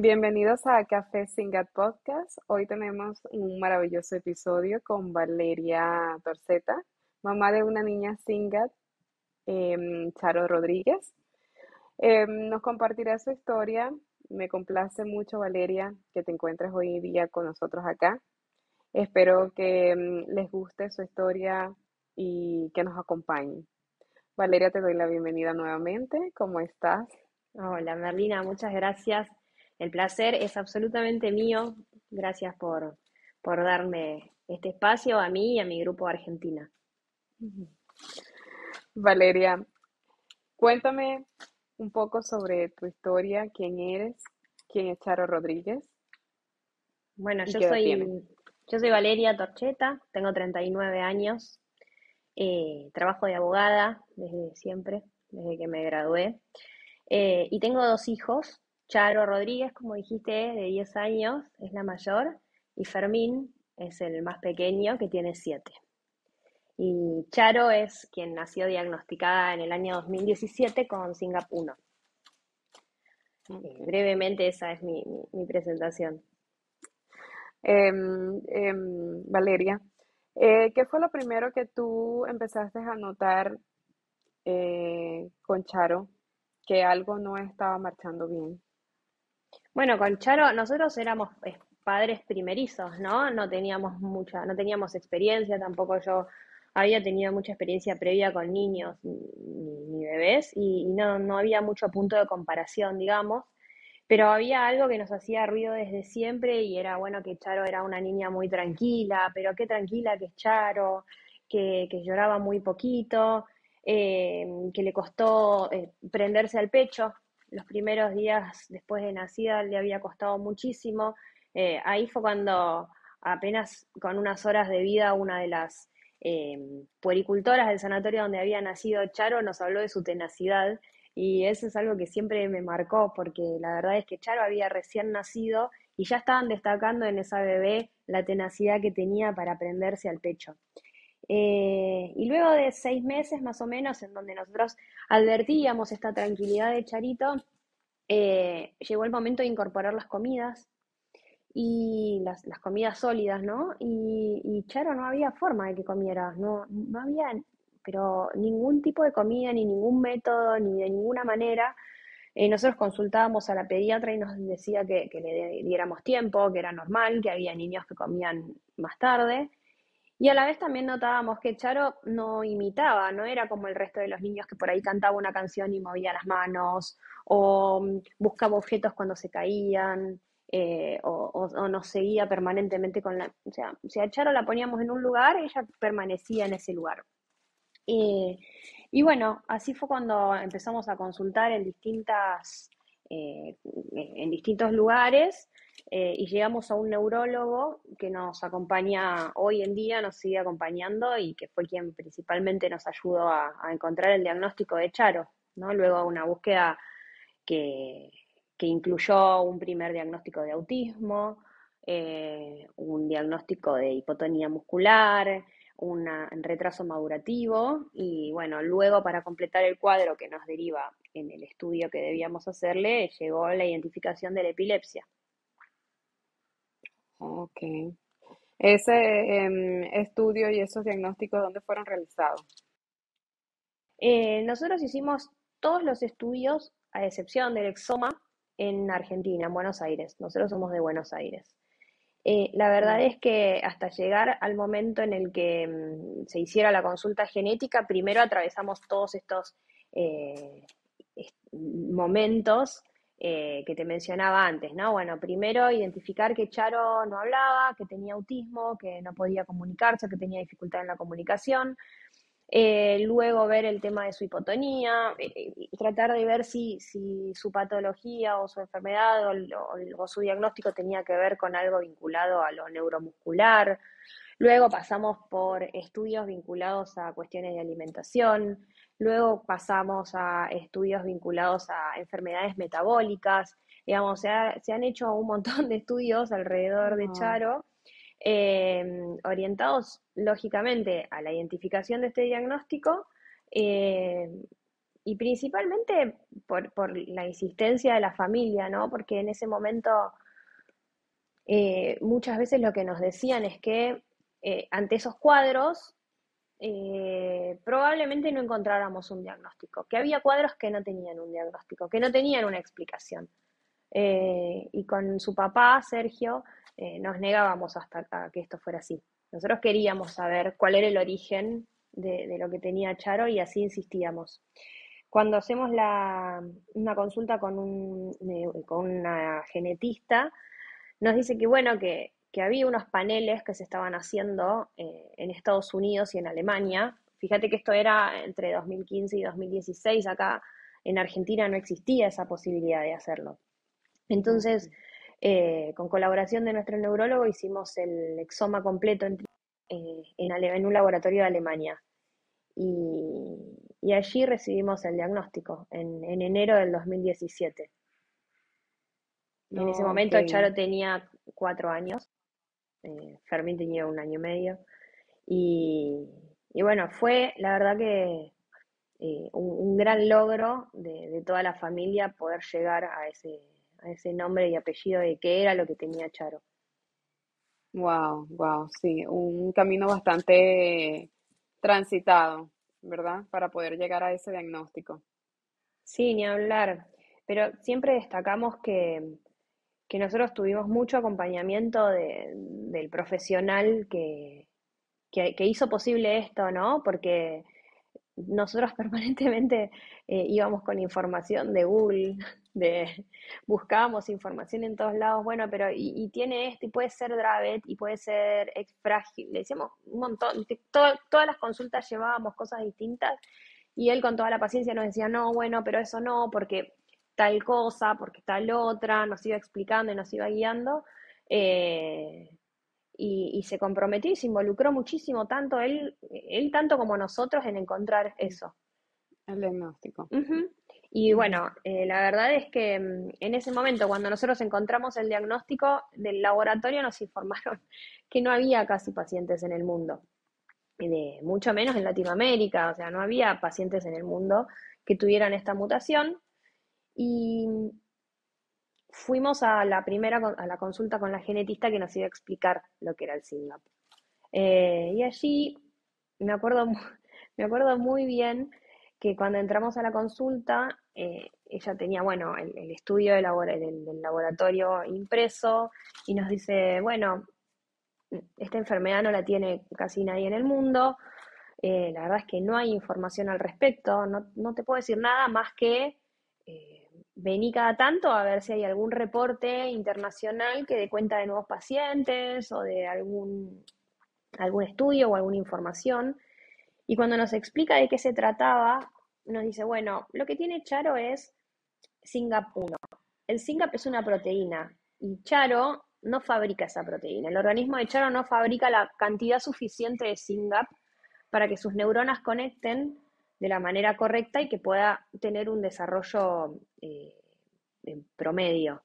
Bienvenidos a Café Singat Podcast. Hoy tenemos un maravilloso episodio con Valeria Torceta, mamá de una niña Singat, em, Charo Rodríguez. Em, nos compartirá su historia. Me complace mucho, Valeria, que te encuentres hoy día con nosotros acá. Espero que em, les guste su historia y que nos acompañen. Valeria, te doy la bienvenida nuevamente. ¿Cómo estás? Hola, Merlina, muchas gracias el placer es absolutamente mío. Gracias por, darme este espacio a mí y a mi grupo Argentina. Valeria, cuéntame un poco sobre tu historia, quién eres, quién es Charo Rodríguez. Bueno, yo soy, yo soy Valeria Torcheta, tengo 39 años, eh, trabajo de abogada desde siempre, desde que me gradué, eh, y tengo dos hijos, Charo Rodríguez, como dijiste, de 10 años, es la mayor, y Fermín es el más pequeño, que tiene 7. Y Charo es quien nació diagnosticada en el año 2017 con SINGAP 1. Eh, brevemente esa es mi, presentación. Em, em, Valeria, eh, ¿qué fue lo primero que tú empezaste a notar eh, con Charo que algo no estaba marchando bien? Bueno, con Charo, nosotros éramos eh, padres primerizos, ¿no? No teníamos mucha, no teníamos experiencia, tampoco yo había tenido mucha experiencia previa con niños ni, bebés y, no, no había mucho punto de comparación, digamos, pero había algo que nos hacía ruido desde siempre y era bueno que Charo era una niña muy tranquila, pero qué tranquila que es Charo, que, lloraba muy poquito, eh, que le costó eh, prenderse al pecho, los primeros días después de nacida le había costado muchísimo. Eh, ahí fue cuando apenas con unas horas de vida una de las eh, puericultoras del sanatorio donde había nacido Charo nos habló de su tenacidad y eso es algo que siempre me marcó porque la verdad es que Charo había recién nacido y ya estaban destacando en esa bebé la tenacidad que tenía para prenderse al pecho. Eh, y luego de seis meses más o menos, en donde nosotros advertíamos esta tranquilidad de Charito, eh, llegó el momento de incorporar las comidas y las, comidas sólidas, ¿no? Y, Charo no había forma de que comiera, no, no había, pero ningún tipo de comida, ni ningún método, ni de ninguna manera. Eh, nosotros consultábamos a la pediatra y nos decía que le diéramos tiempo, que era normal, que había niños que comían más tarde. Y a la vez también notábamos que Charo no imitaba, no era como el resto de los niños que por ahí cantaba una canción y movía las manos, o mm, buscaba objetos cuando se caían, eh, o, nos seguía permanentemente con la... O sea, si a Charo la poníamos en un lugar, ella permanecía en ese lugar. y bueno, así fue cuando empezamos a consultar en distintas... Eh, en distintos lugares eh, y llegamos a un neurólogo que nos acompaña hoy en día, nos sigue acompañando y que fue quien principalmente nos ayudó a, encontrar el diagnóstico de Charo, ¿no? Luego una búsqueda que, incluyó un primer diagnóstico de autismo, eh, un diagnóstico de hipotonía muscular, un retraso madurativo y bueno, luego para completar el cuadro que nos deriva en el estudio que debíamos hacerle, llegó la identificación de la epilepsia. Ok. Ese em, estudio y esos diagnósticos, ¿dónde fueron realizados? Eh, nosotros hicimos todos los estudios, a excepción del exoma, en Argentina, en Buenos Aires. Nosotros somos de Buenos Aires. Eh, la verdad es que hasta llegar al momento en el que mm, se hiciera la consulta genética, primero atravesamos todos estos eh, momentos eh, que te mencionaba antes, ¿no? Bueno, primero identificar que Charo no hablaba, que tenía autismo, que no podía comunicarse, que tenía dificultad en la comunicación. Eh, luego ver el tema de su hipotonía, eh, tratar de ver si, su patología o su enfermedad o, su diagnóstico tenía que ver con algo vinculado a lo neuromuscular. Luego pasamos por estudios vinculados a cuestiones de alimentación, Luego pasamos a estudios vinculados a enfermedades metabólicas. Digamos, se, han hecho un montón de estudios alrededor de Charo, em, orientados lógicamente a la identificación de este diagnóstico em, y principalmente por, por, la insistencia de la familia, ¿no? Porque en ese momento eh, muchas veces lo que nos decían es que eh, ante esos cuadros eh, probablemente no encontráramos un diagnóstico, que había cuadros que no tenían un diagnóstico, que no tenían una explicación. y con su papá, Sergio, nos negábamos hasta que esto fuera así. Nosotros queríamos saber cuál era el origen de, lo que tenía Charo y así insistíamos. Cuando hacemos una consulta con, un, con una genetista, nos dice que bueno, que, había unos paneles que se estaban haciendo eh, en Estados Unidos y en Alemania. Fíjate que esto era entre 2015 y 2016, acá en Argentina no existía esa posibilidad de hacerlo. Entonces, eh, con colaboración de nuestro neurólogo hicimos el exoma completo en, eh, en, un laboratorio de Alemania. Y, allí recibimos el diagnóstico, en, en enero del 2017 en ese momento Charo tenía cuatro años, eh, Fermín tenía un año y medio. Y, bueno, fue la verdad que eh, un, gran logro de, toda la familia poder llegar a ese, a ese nombre y apellido de qué era lo que tenía Charo. Wow, wow, sí, un camino bastante transitado, ¿verdad? Para poder llegar a ese diagnóstico. Sí, ni hablar. Pero siempre destacamos que que nosotros tuvimos mucho acompañamiento del profesional que, que, hizo posible esto, ¿no? Porque nosotros permanentemente eh, íbamos con información de Google, de buscábamos información en todos lados, bueno, pero y, tiene esto, y puede ser Dravet, y puede ser ex frágil, le decíamos un montón, todas las consultas llevábamos cosas distintas, y él con toda la paciencia nos decía, no, bueno, pero eso no, porque tal cosa, porque tal otra, nos iba explicando y nos iba guiando. Eh, y, se comprometió y se involucró muchísimo, tanto él, él tanto como nosotros, en encontrar eso. El diagnóstico. Y bueno, eh, la verdad es que mm, en ese momento, cuando nosotros encontramos el diagnóstico del laboratorio, nos informaron que no había casi pacientes en el mundo, de, mucho menos en Latinoamérica, o sea, no había pacientes en el mundo que tuvieran esta mutación. Y fuimos a la primera, a la consulta con la genetista que nos iba a explicar lo que era el SINGAP. Eh, y allí me acuerdo, me acuerdo muy bien que cuando entramos a la consulta, eh, ella tenía, bueno, el, estudio del, laboratorio impreso y nos dice, bueno, esta enfermedad no la tiene casi nadie en el mundo, eh, la verdad es que no hay información al respecto, no, no te puedo decir nada más que vení cada tanto a ver si hay algún reporte internacional que dé cuenta de nuevos pacientes o de algún, algún estudio o alguna información. Y cuando nos explica de qué se trataba, nos dice, bueno, lo que tiene Charo es SINGAP1. El SINGAP es una proteína y Charo no fabrica esa proteína. El organismo de Charo no fabrica la cantidad suficiente de SINGAP para que sus neuronas conecten de la manera correcta y que pueda tener un desarrollo eh, promedio.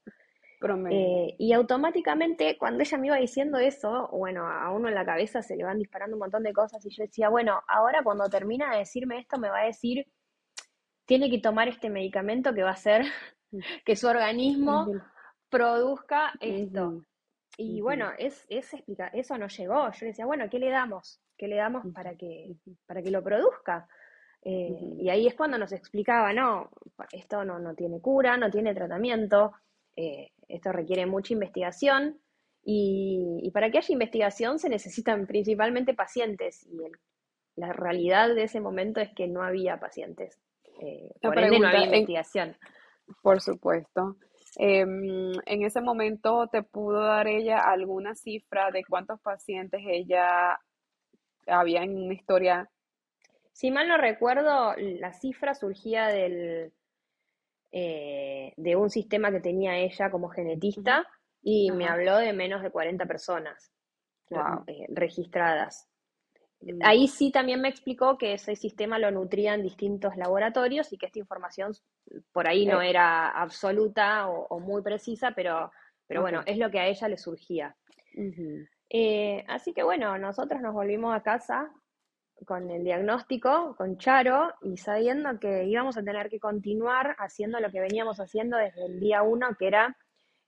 Eh, y automáticamente, cuando ella me iba diciendo eso, bueno, a uno en la cabeza se le van disparando un montón de cosas y yo decía, bueno, ahora cuando termina de decirme esto me va a decir, tiene que tomar este medicamento que va a hacer que su organismo produzca esto. Y bueno, es, es explica, eso no llegó. Yo decía, bueno, ¿qué le damos? ¿Qué le damos para que, para que lo produzca? Eh, y ahí es cuando nos explicaba, no, esto no, no tiene cura, no tiene tratamiento, eh, esto requiere mucha investigación y, para que haya investigación se necesitan principalmente pacientes y la realidad de ese momento es que no había pacientes, eh, por ende no había investigación. por supuesto. Em, en ese momento te pudo dar ella alguna cifra de cuántos pacientes ella había en una historia si mal no recuerdo, la cifra surgía del, eh, de un sistema que tenía ella como genetista y me habló de menos de 40 personas eh, registradas. Mm. Ahí sí también me explicó que ese sistema lo nutrían distintos laboratorios y que esta información por ahí no eh. era absoluta o, muy precisa, pero, pero bueno, es lo que a ella le surgía. así que bueno, nosotros nos volvimos a casa con el diagnóstico, con Charo, y sabiendo que íbamos a tener que continuar haciendo lo que veníamos haciendo desde el día uno, que era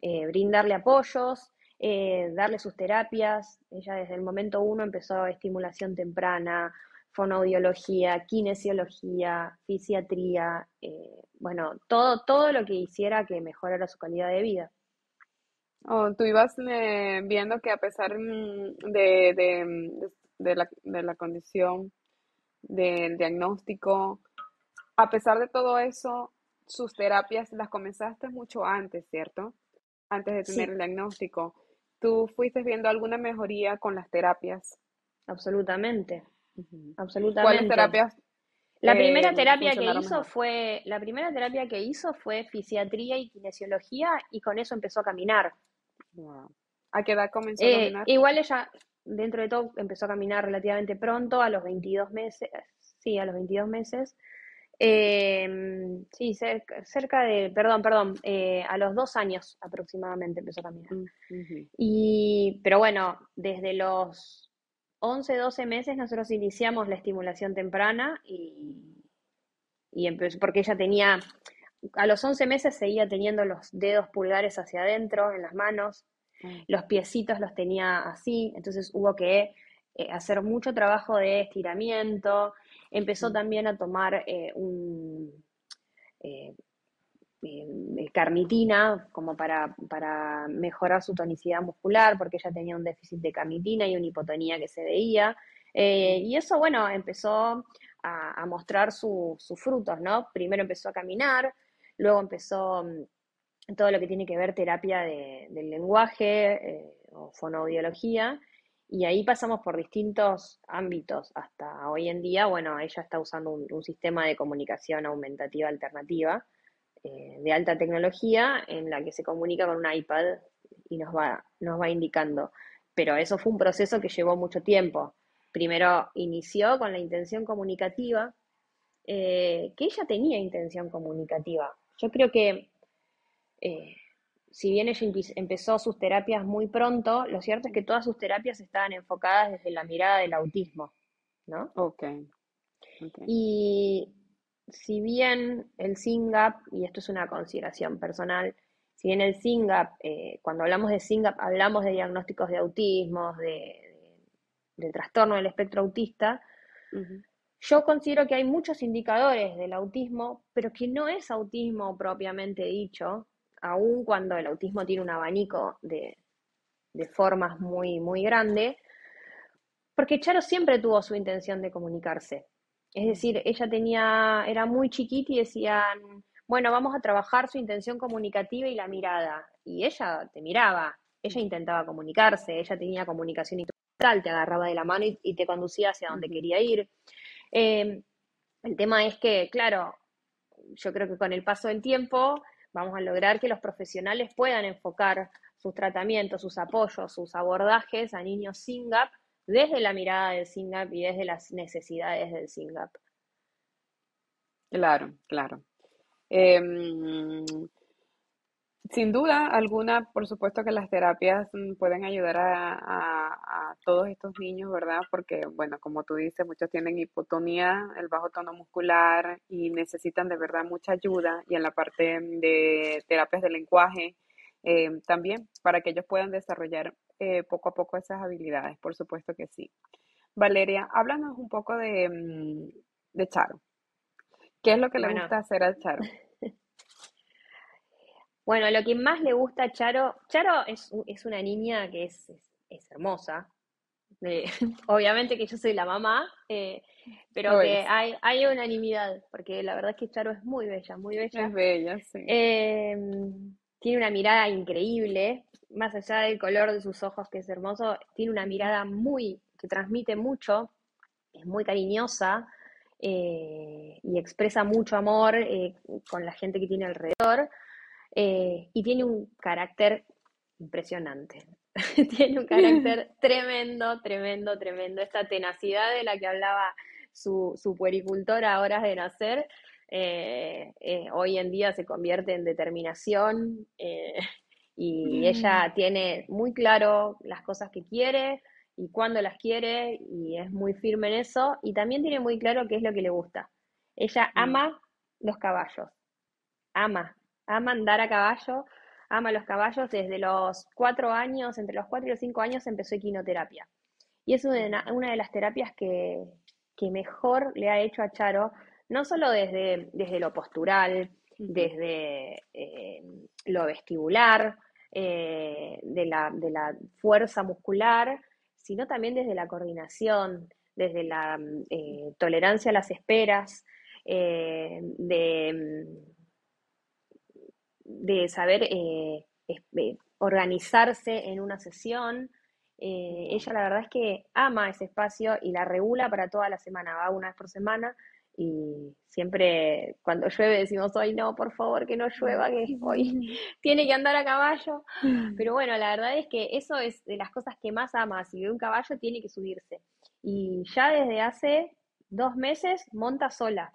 eh, brindarle apoyos, eh, darle sus terapias. Ella desde el momento uno empezó estimulación temprana, fonoaudiología, kinesiología, fisiatría, eh, bueno, todo, todo lo que hiciera que mejorara su calidad de vida. Oh, tú ibas viendo que a pesar mm, de, de, la, de la condición, del diagnóstico, a pesar de todo eso, sus terapias las comenzaste mucho antes, ¿cierto? Antes de tener el diagnóstico. ¿Tú fuiste viendo alguna mejoría con las terapias? Absolutamente, absolutamente. ¿Cuáles terapias? La primera eh, terapia que hizo fue, la primera terapia que hizo fue fisiatría y kinesiología y con eso empezó a caminar. ¿A qué edad comenzó a eh, caminar? Igual ella, dentro de todo, empezó a caminar relativamente pronto, a los 22 meses, sí, a los 22 meses. Eh, sí, cerca, de, perdón, perdón, eh, a los dos años aproximadamente empezó a caminar. Mm, y, pero bueno, desde los 11, 12 meses nosotros iniciamos la estimulación temprana y, y empezó, porque ella tenía, a los 11 meses seguía teniendo los dedos pulgares hacia adentro en las manos. Los piecitos los tenía así, entonces hubo que eh, hacer mucho trabajo de estiramiento, empezó mm. también a tomar eh, un, eh, carnitina como para, para, mejorar su tonicidad muscular, porque ella tenía un déficit de carnitina y una hipotonía que se veía. y eso, bueno, empezó a, mostrar sus frutos, ¿no? Primero empezó a caminar, luego empezó mm, todo lo que tiene que ver terapia del lenguaje o fonoaudiología, y ahí pasamos por distintos ámbitos hasta hoy en día. Bueno, ella está usando un, sistema de comunicación aumentativa alternativa eh, de alta tecnología en la que se comunica con un iPad y nos va, nos va indicando. Pero eso fue un proceso que llevó mucho tiempo. Primero inició con la intención comunicativa, eh, que ella tenía intención comunicativa. Yo creo que eh, si bien ella empezó sus terapias muy pronto, lo cierto es que todas sus terapias estaban enfocadas desde la mirada del autismo, ¿no? Ok. Y si bien el SINGAP, y esto es una consideración personal, si bien el SINGAP, eh, cuando hablamos de SINGAP, hablamos de diagnósticos de autismo, de, trastorno del espectro autista, yo considero que hay muchos indicadores del autismo, pero que no es autismo propiamente dicho, aun cuando el autismo tiene un abanico de, formas muy, muy grande, porque Charo siempre tuvo su intención de comunicarse. Es decir, ella tenía, era muy chiquita y decían, bueno, vamos a trabajar su intención comunicativa y la mirada. Y ella te miraba, ella intentaba comunicarse, ella tenía comunicación instrumental, te agarraba de la mano y, te conducía hacia donde quería ir. Eh, el tema es que, claro, yo creo que con el paso del tiempo vamos a lograr que los profesionales puedan enfocar sus tratamientos, sus apoyos, sus abordajes a niños SINGAP desde la mirada del SINGAP y desde las necesidades del SINGAP. Claro, claro. Em, sin duda alguna, por supuesto que las terapias mm, pueden ayudar a, todos estos niños, ¿verdad? Porque, bueno, como tú dices, muchos tienen hipotonía, el bajo tono muscular y necesitan de verdad mucha ayuda. Y en la parte de terapias de lenguaje, eh, también para que ellos puedan desarrollar eh, poco a poco esas habilidades, por supuesto que sí. Valeria, háblanos un poco de, mm, de Charo. ¿Qué es lo que le gusta hacer a Charo? Bueno, lo que más le gusta a Charo, Charo es, es una niña que es, es, hermosa. Eh, obviamente que yo soy la mamá, eh, pero que hay, hay unanimidad, porque la verdad es que Charo es muy bella, muy bella. Es bella, sí. Em, tiene una mirada increíble, más allá del color de sus ojos, que es hermoso, tiene una mirada muy, que transmite mucho, es muy cariñosa eh, y expresa mucho amor con la gente que tiene alrededor. Eh, y tiene un carácter impresionante. tiene un carácter tremendo, tremendo, tremendo. Esta tenacidad de la que hablaba su, su puericultor a horas de nacer, eh, eh, hoy en día se convierte en determinación y mm. ella tiene muy claro las cosas que quiere y cuándo las quiere y es muy firme en eso y también tiene muy claro qué es lo que le gusta. Ella Mm, ama los caballos, ama, ama andar a caballo, ama los caballos desde los cuatro años, entre los cuatro y los cinco años empezó equinoterapia. Y es una, de las terapias que, que mejor le ha hecho a Charo, no solo desde, desde lo postural, desde eh, lo vestibular, eh, de la, de la fuerza muscular, sino también desde la coordinación, desde la eh, tolerancia a las esperas, eh, de, de saber eh, eh, organizarse en una sesión. Eh, ella la verdad es que ama ese espacio y la regula para toda la semana, va una vez por semana y siempre cuando llueve decimos, ay no, por favor que no llueva, que hoy tiene que andar a caballo. Pero bueno, la verdad es que eso es de las cosas que más ama, si ve un caballo tiene que subirse. Y ya desde hace dos meses monta sola,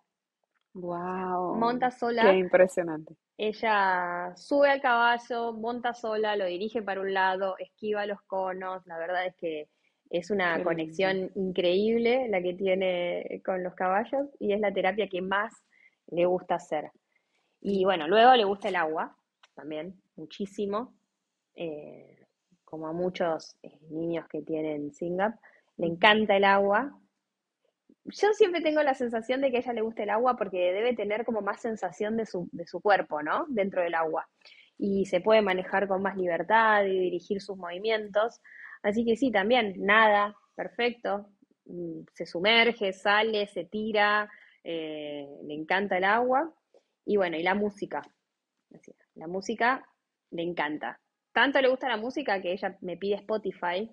Wow, monta qué sola impresionante. Ella sube al caballo, monta sola, lo dirige para un lado, esquiva los conos. La verdad es que es una Qué lindo. conexión increíble la que tiene con los caballos y es la terapia que más le gusta hacer. Y bueno, luego le gusta el agua también, muchísimo. eh, como a muchos eh, niños que tienen SINGAP, le encanta el agua. Yo siempre tengo la sensación de que a ella le gusta el agua porque debe tener como más sensación de su, de su cuerpo, ¿no? Dentro del agua. Y se puede manejar con más libertad y dirigir sus movimientos. Así que sí, también, nada, perfecto. Mm, Se sumerge, sale, se tira, eh, le encanta el agua. Y bueno, y la música. La música le encanta. Tanto le gusta la música que ella me pide Spotify.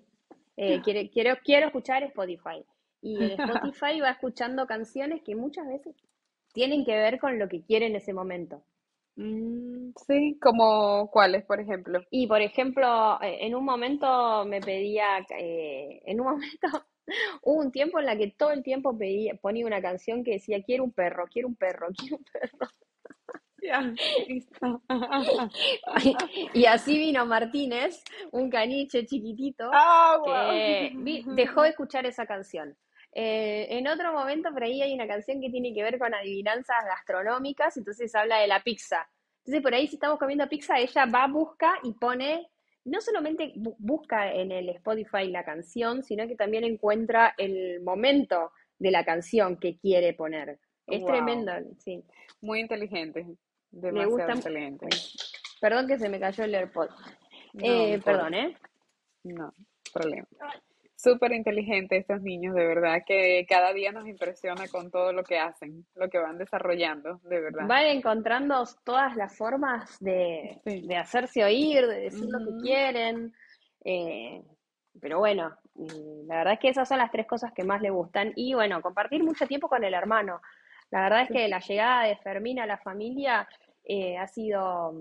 Eh, quiere, quiero, quiero escuchar Spotify. Y en Spotify va escuchando canciones que muchas veces tienen que ver con lo que quiere en ese momento. Mm, sí, como cuáles, por ejemplo. Y por ejemplo, eh, en un momento me pedía, eh, en un momento hubo un tiempo en la que todo el tiempo pedía, ponía una canción que decía, quiero un perro, quiero un perro, quiero un perro. Y así vino Martínez, un caniche chiquitito, Ah, que dejó de escuchar esa canción. Eh, en otro momento por ahí hay una canción que tiene que ver con adivinanzas gastronómicas, entonces habla de la pizza. Entonces por ahí si estamos comiendo pizza, ella va, busca y pone, no solamente bu- busca en el Spotify la canción, sino que también encuentra el momento de la canción que quiere poner. Es Wow, tremendo, sí. muy inteligente, demasiado gusta. inteligente. Perdón que se me cayó el AirPod. No Eh, perdón, ¿eh? no problema. Súper inteligentes estos niños, de verdad, que cada día nos impresiona con todo lo que hacen, lo que van desarrollando, de verdad. Van encontrando todas las formas de, Sí. de hacerse oír, de decir lo que quieren. eh, pero bueno, la verdad es que esas son las tres cosas que más le gustan. Y bueno, compartir mucho tiempo con el hermano. La verdad es sí. que la llegada de Fermín a la familia eh, ha sido,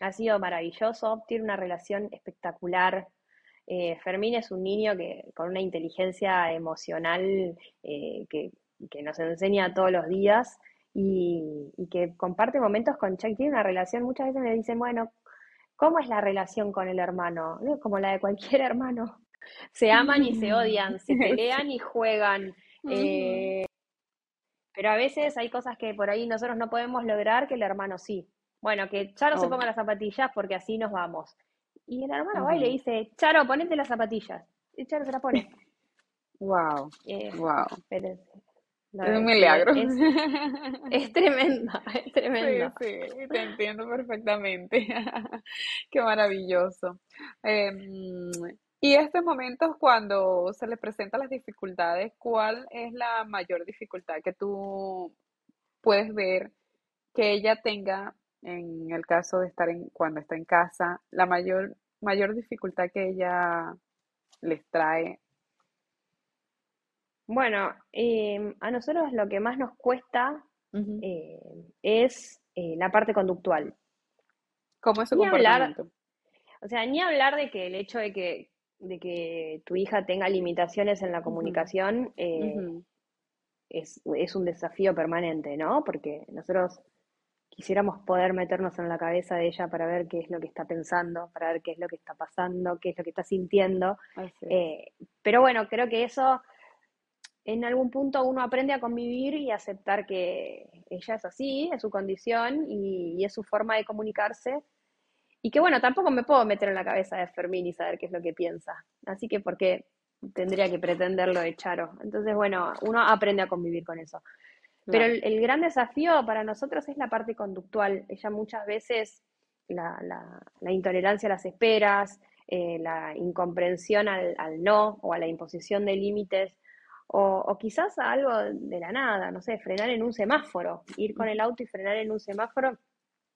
ha sido maravilloso, tiene una relación espectacular. Eh, Fermín es un niño que con una inteligencia emocional eh, que, que nos enseña todos los días y, y que comparte momentos con Chuck. Tiene una relación, muchas veces me dicen, bueno, ¿cómo es la relación con el hermano? No, Como la de cualquier hermano. Se aman y se odian, se pelean y juegan. Ujú. eh, pero a veces hay cosas que por ahí nosotros no podemos lograr que el hermano sí. Bueno, que Charo se ponga Obvio. las zapatillas porque así nos vamos. Y el hermano va y le dice, Charo, ponete las zapatillas. Y Charo se las pone. Wow, Eh, wow. pero, no, Es un sí, milagro. es, es tremenda, es Sí, tremenda. sí, te entiendo perfectamente. Qué maravilloso. Em, y estos momentos cuando se les presentan las dificultades, ¿cuál es la mayor dificultad que tú puedes ver que ella tenga en el caso de estar en, cuando está en casa, la mayor, mayor dificultad que ella les trae? Bueno, eh, a nosotros lo que más nos cuesta eh, es eh, la parte conductual. ¿Cómo es su Ni hablar, comportamiento? o sea, ni hablar de que el hecho de que, de que tu hija tenga limitaciones en la comunicación eh, ujú, es, es un desafío permanente, ¿no? Porque nosotros quisiéramos poder meternos en la cabeza de ella para ver qué es lo que está pensando, para ver qué es lo que está pasando, qué es lo que está sintiendo. Eh, pero bueno, creo que eso en algún punto uno aprende a convivir y aceptar que ella es así, es su condición y, es su forma de comunicarse. Y que bueno, tampoco me puedo meter en la cabeza de Fermín y saber qué es lo que piensa. Así que porque tendría que pretenderlo de Charo. Entonces, bueno, uno aprende a convivir con eso. Pero el, gran desafío para nosotros es la parte conductual. Ella muchas veces, la, intolerancia a las esperas, eh, la incomprensión al, no o a la imposición de límites, o, quizás a algo de la nada, no sé, frenar en un semáforo, ir con el auto y frenar en un semáforo,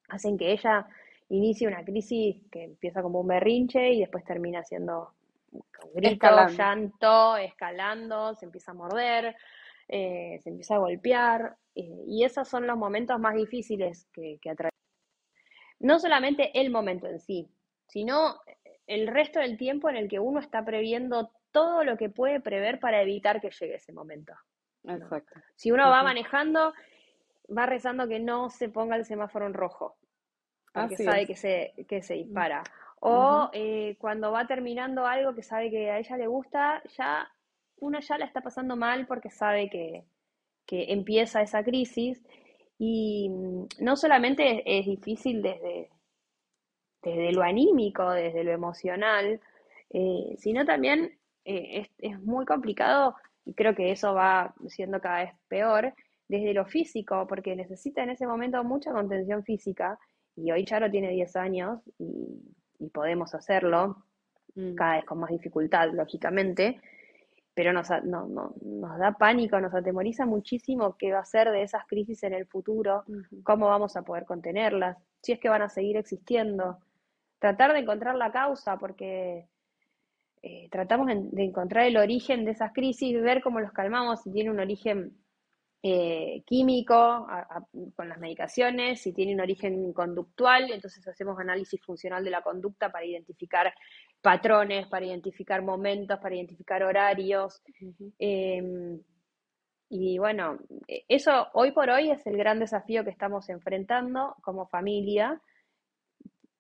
hacen que ella inicie una crisis que empieza como un berrinche y después termina siendo grito, llanto, escalando, se empieza a morder. Eh, se empieza a golpear, eh, y esos son los momentos más difíciles que, que No solamente el momento en sí, sino el resto del tiempo en el que uno está previendo todo lo que puede prever para evitar que llegue ese momento. Exacto. Si uno va manejando, va rezando que no se ponga el semáforo en rojo, porque sabe que se, que se dispara. O eh, cuando va terminando algo que sabe que a ella le gusta, ya uno ya la está pasando mal porque sabe que, empieza esa crisis y mm, no solamente es, difícil desde, desde lo anímico, desde lo emocional, eh, sino también eh, es, muy complicado y creo que eso va siendo cada vez peor desde lo físico, porque necesita en ese momento mucha contención física y hoy Charo tiene 10 años y, podemos hacerlo, mm. cada vez con más dificultad, lógicamente, pero nos, no, no, nos da pánico, nos atemoriza muchísimo qué va a ser de esas crisis en el futuro, cómo vamos a poder contenerlas, si es que van a seguir existiendo. Tratar de encontrar la causa, porque eh, tratamos de encontrar el origen de esas crisis, ver cómo los calmamos, si tiene un origen eh, químico con las medicaciones, si tiene un origen conductual, entonces hacemos análisis funcional de la conducta para identificar patrones, para identificar momentos, para identificar horarios. Em, y bueno, e, eso hoy por hoy es el gran desafío que estamos enfrentando como familia,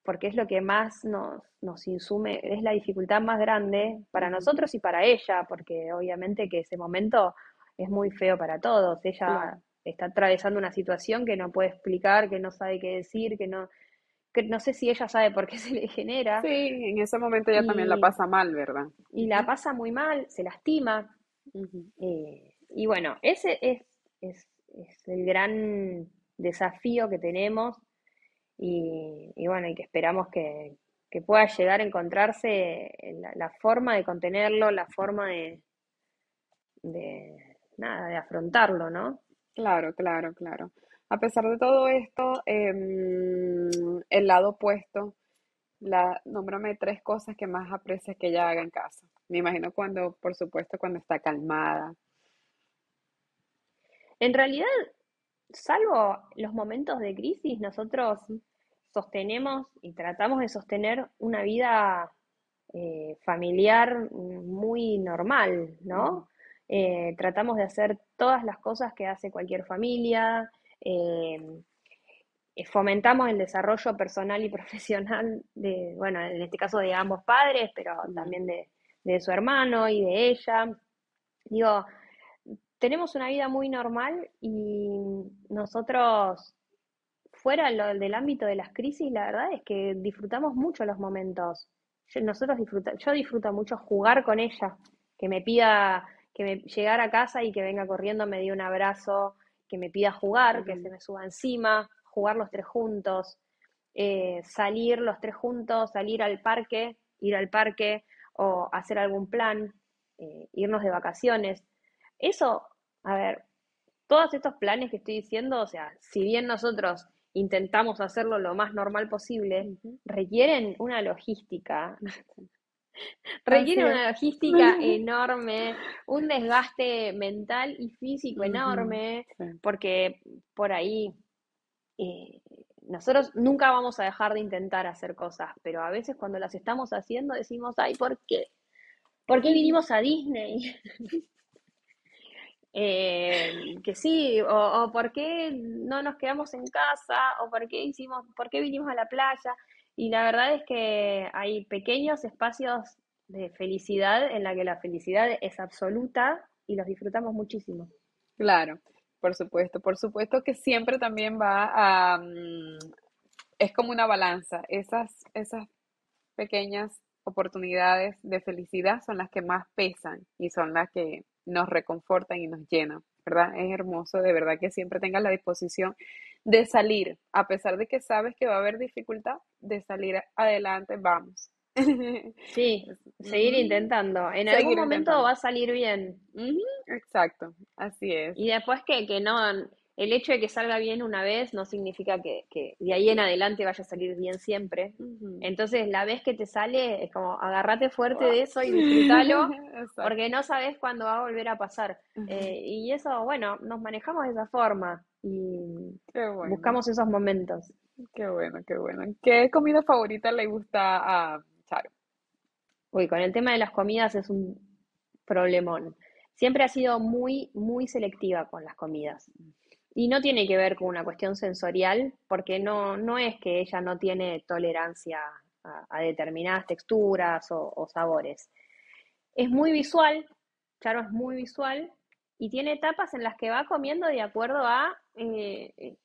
porque es lo que más nos, nos insume, es la dificultad más grande para nosotros y para ella, porque obviamente que ese momento es muy feo para todos. Ella está atravesando una situación que no puede explicar, que no sabe qué decir, que no, que no sé si ella sabe por qué se le genera. Sí, en ese momento ella también la pasa mal, ¿verdad? Y la pasa muy mal, se lastima. Eh, y bueno, ese es, es, el gran desafío que tenemos y, bueno, y que esperamos que, pueda llegar a encontrarse la, forma de contenerlo, la forma de, de, nada, de afrontarlo, ¿no? Claro, claro, claro. A pesar de todo esto, em, el lado opuesto, la, nómbrame tres cosas que más aprecias que ella haga en casa. Me imagino cuando, por supuesto, cuando está calmada. En realidad, salvo los momentos de crisis, nosotros sostenemos y tratamos de sostener una vida eh, familiar muy normal, ¿no? Eh, tratamos de hacer todas las cosas que hace cualquier familia, eh, fomentamos el desarrollo personal y profesional de, bueno, en este caso de ambos padres, pero también de, su hermano y de ella. Digo, tenemos una vida muy normal y nosotros, fuera del ámbito de las crisis, la verdad es que disfrutamos mucho los momentos. nosotros disfruta, yo disfruto mucho jugar con ella, que me pida que me llegara a casa y que venga corriendo, me dé un abrazo, que me pida jugar, que se me suba encima, jugar los tres juntos, eh, salir los tres juntos, salir al parque, ir al parque o hacer algún plan, eh, irnos de vacaciones. Eso, a ver, todos estos planes que estoy diciendo, o sea, si bien nosotros intentamos hacerlo lo más normal posible, requieren una logística Requiere una logística enorme, un desgaste mental y físico enorme, porque por ahí eh, nosotros nunca vamos a dejar de intentar hacer cosas, pero a veces cuando las estamos haciendo decimos, ay, ¿por qué? ¿Por qué vinimos a Disney? Eh, que sí, o, o por qué no nos quedamos en casa, o por qué hicimos, por qué vinimos a la playa. Y la verdad es que hay pequeños espacios de felicidad en la que la felicidad es absoluta y los disfrutamos muchísimo. Claro, por supuesto, por supuesto que siempre también va a, mm, es como una balanza. Esas, esas pequeñas oportunidades de felicidad son las que más pesan y son las que nos reconfortan y nos llenan, ¿verdad? Es hermoso, de verdad que siempre tengas la disposición de salir, a pesar de que sabes que va a haber dificultad, de salir adelante, vamos. Sí, seguir intentando. En algún momento va a salir bien. Exacto, así es. Y después que, que no, el hecho de que salga bien una vez no significa que, de ahí en adelante vaya a salir bien siempre. Entonces, la vez que te sale, es como agarrate fuerte de eso y disfrútalo, porque no sabes cuándo va a volver a pasar. Eh, y eso, bueno, nos manejamos de esa forma y buscamos esos momentos. Qué bueno, qué bueno. ¿Qué comida favorita le gusta a Charo? Uy, con el tema de las comidas es un problemón. Siempre ha sido muy, muy selectiva con las comidas. Y no tiene que ver con una cuestión sensorial, porque no, no es que ella no tiene tolerancia a, determinadas texturas o, sabores. Es muy visual, Charo es muy visual, y tiene etapas en las que va comiendo de acuerdo a, eh,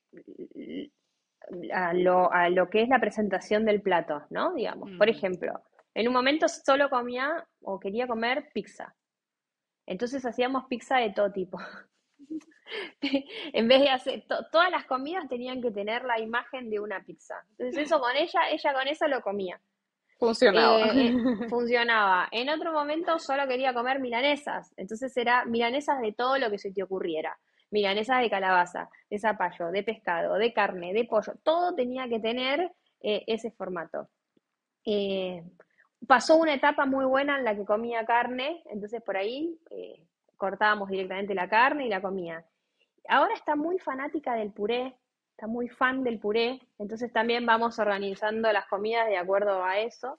a, lo, a, lo, que es la presentación del plato, ¿no? Digamos, por ejemplo, en un momento solo comía o quería comer pizza. Entonces hacíamos pizza de todo tipo. en vez de hacer, todas las comidas tenían que tener la imagen de una pizza. Entonces eso con ella, ella con eso lo comía. Funcionaba. Eh, eh, funcionaba. En otro momento solo quería comer milanesas. Entonces era milanesas de todo lo que se te ocurriera. Milanesas de calabaza, de zapallo, de pescado, de carne, de pollo. Todo tenía que tener eh, ese formato. pasó una etapa muy buena en la que comía carne, entonces por ahí cortábamos directamente la carne y la comía. Ahora está muy fanática del puré, está muy fan del puré, entonces también vamos organizando las comidas de acuerdo a eso.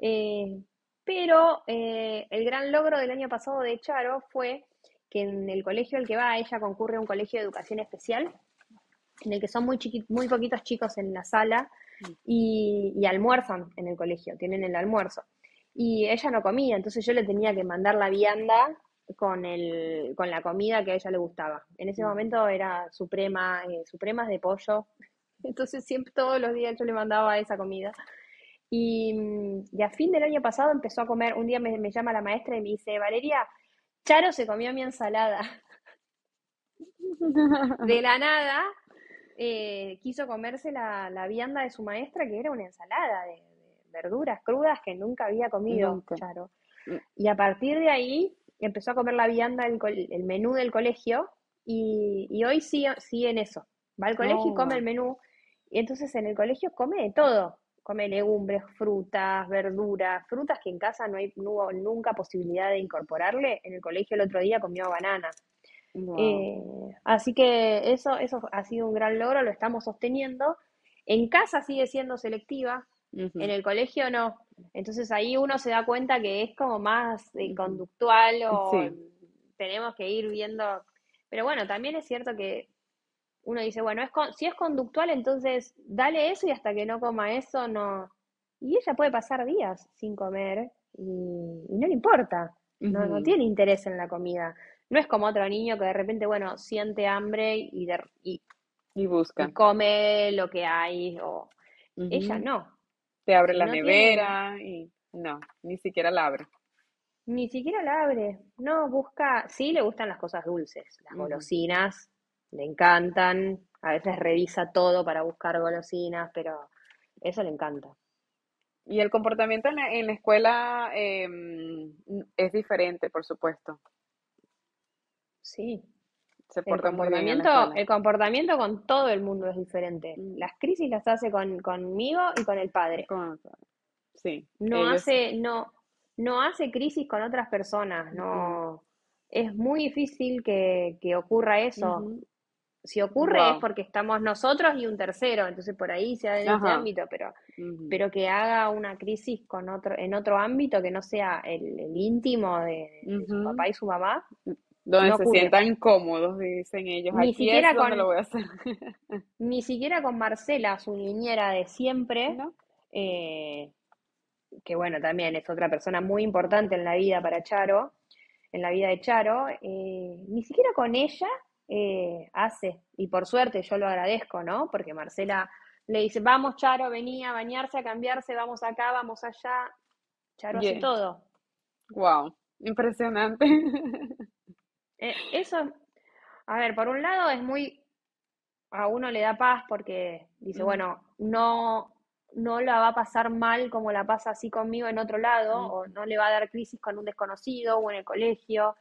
Eh, pero eh, el gran logro del año pasado de Charo fue que en el colegio al que va, ella concurre a un colegio de educación especial, en el que son muy, muy poquitos chicos en la sala y, y, almuerzan en el colegio, tienen el almuerzo. Y ella no comía, entonces yo le tenía que mandar la vianda con, el, con la comida que a ella le gustaba. En ese mm. momento era suprema, eh, supremas de pollo, entonces siempre todos los días yo le mandaba esa comida. Y, y, a fin del año pasado empezó a comer, un día me, llama la maestra y me dice, Valeria, Charo se comió mi ensalada. de la nada, eh, quiso comerse la, la, vianda de su maestra, que era una ensalada de, verduras crudas que nunca había comido Charo. Mm. Y a partir de ahí empezó a comer la vianda, el, el menú del colegio, y, hoy sigue, sigue, en eso. Va al colegio y come el menú, y entonces en el colegio come de todo. Come legumbres, frutas, verduras, frutas que en casa no, hay, hubo nunca posibilidad de incorporarle. En el colegio el otro día comió banana. Eh, así que eso, eso ha sido un gran logro, lo estamos sosteniendo. En casa sigue siendo selectiva, en el colegio no. Entonces ahí uno se da cuenta que es como más eh, conductual o tenemos que ir viendo. Pero bueno, también es cierto que uno dice, bueno, es si es conductual, entonces dale eso y hasta que no coma eso, no. Y ella puede pasar días sin comer y, no le importa, no, no, tiene interés en la comida. No es como otro niño que de repente, bueno, siente hambre y, y, busca. Y come lo que hay. O... Ella no te abre la nevera y no, ni siquiera la abre. Ni siquiera la abre. No, busca, sí le gustan las cosas dulces, las golosinas, le encantan, a veces revisa todo para buscar golosinas, pero eso le encanta. Y el comportamiento en la, escuela em, es diferente, por supuesto. Sí, el comportamiento, el comportamiento con todo el mundo es diferente. Las crisis las hace con, conmigo y con el padre. sí. No hace, no, no hace crisis con otras personas, no. Es muy difícil que, ocurra eso. Si ocurre es porque estamos nosotros y un tercero, entonces por ahí se da en ese ámbito, pero, pero que haga una crisis con otro, en otro ámbito que no sea el, íntimo de, su papá y su mamá, Donde no se ocurre. sientan cómodos, dicen ellos. Ni Aquí es siquiera donde lo con, voy a hacer. ni siquiera con Marcela, su niñera de siempre, ¿No? eh, que bueno, también es otra persona muy importante en la vida para Charo, en la vida de Charo, eh, ni siquiera con ella eh, hace, y por suerte yo lo agradezco, ¿no? Porque Marcela le dice, vamos Charo, vení a bañarse, a cambiarse, vamos acá, vamos allá. Charo hace Yeah. todo. Wow, impresionante. Eh, eso, a ver, por un lado es muy, a uno le da paz porque dice, bueno, no, no la va a pasar mal como la pasa así conmigo en otro lado, o no le va a dar crisis con un desconocido o en el colegio.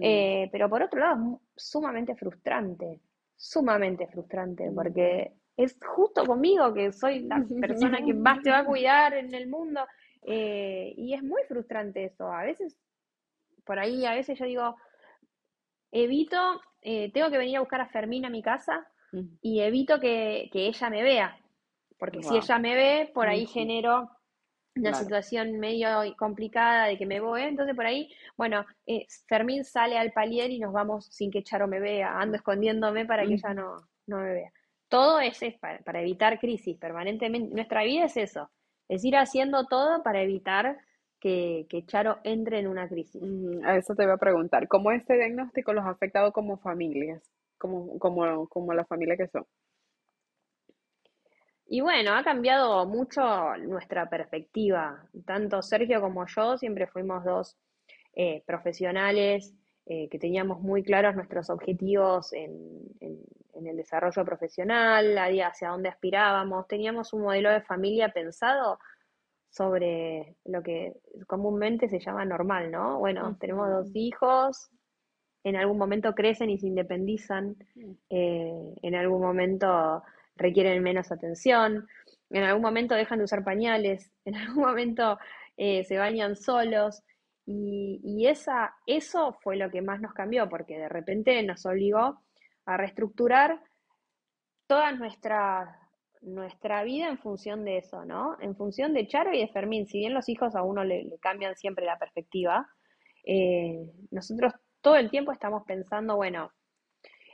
Eh, pero por otro lado es sumamente frustrante, sumamente frustrante, porque es justo conmigo que soy la persona que más te va a cuidar en el mundo, eh, y es muy frustrante eso. A veces, por ahí, a veces yo digo, evito, eh, tengo que venir a buscar a Fermín a mi casa y evito que, que ella me vea, porque si ella me ve, por ahí genero una Claro. situación medio complicada de que me voy, entonces por ahí, bueno, eh, Fermín sale al palier y nos vamos sin que Charo me vea, ando escondiéndome para que ella no, no me vea. Todo es, es para, para evitar crisis permanentemente. Nuestra vida es eso, es ir haciendo todo para evitar que, que Charo entre en una crisis. Ujú, A eso te iba a preguntar. ¿Cómo este diagnóstico los ha afectado como familias? Como, como, como la familia que son. Y bueno, ha cambiado mucho nuestra perspectiva. Tanto Sergio como yo siempre fuimos dos eh, profesionales eh, que teníamos muy claros nuestros objetivos en, en- en el desarrollo profesional, hacia dónde aspirábamos. Teníamos un modelo de familia pensado sobre lo que comúnmente se llama normal, ¿no? Bueno, tenemos dos hijos, en algún momento crecen y se independizan, eh, en algún momento requieren menos atención, en algún momento dejan de usar pañales, en algún momento eh, se bañan solos. Y, y esa, eso fue lo que más nos cambió, porque de repente nos obligó a reestructurar toda nuestra, nuestra vida en función de eso, ¿no? En función de Charo y de Fermín. Si bien los hijos a uno le, cambian siempre la perspectiva, eh, nosotros todo el tiempo estamos pensando, bueno,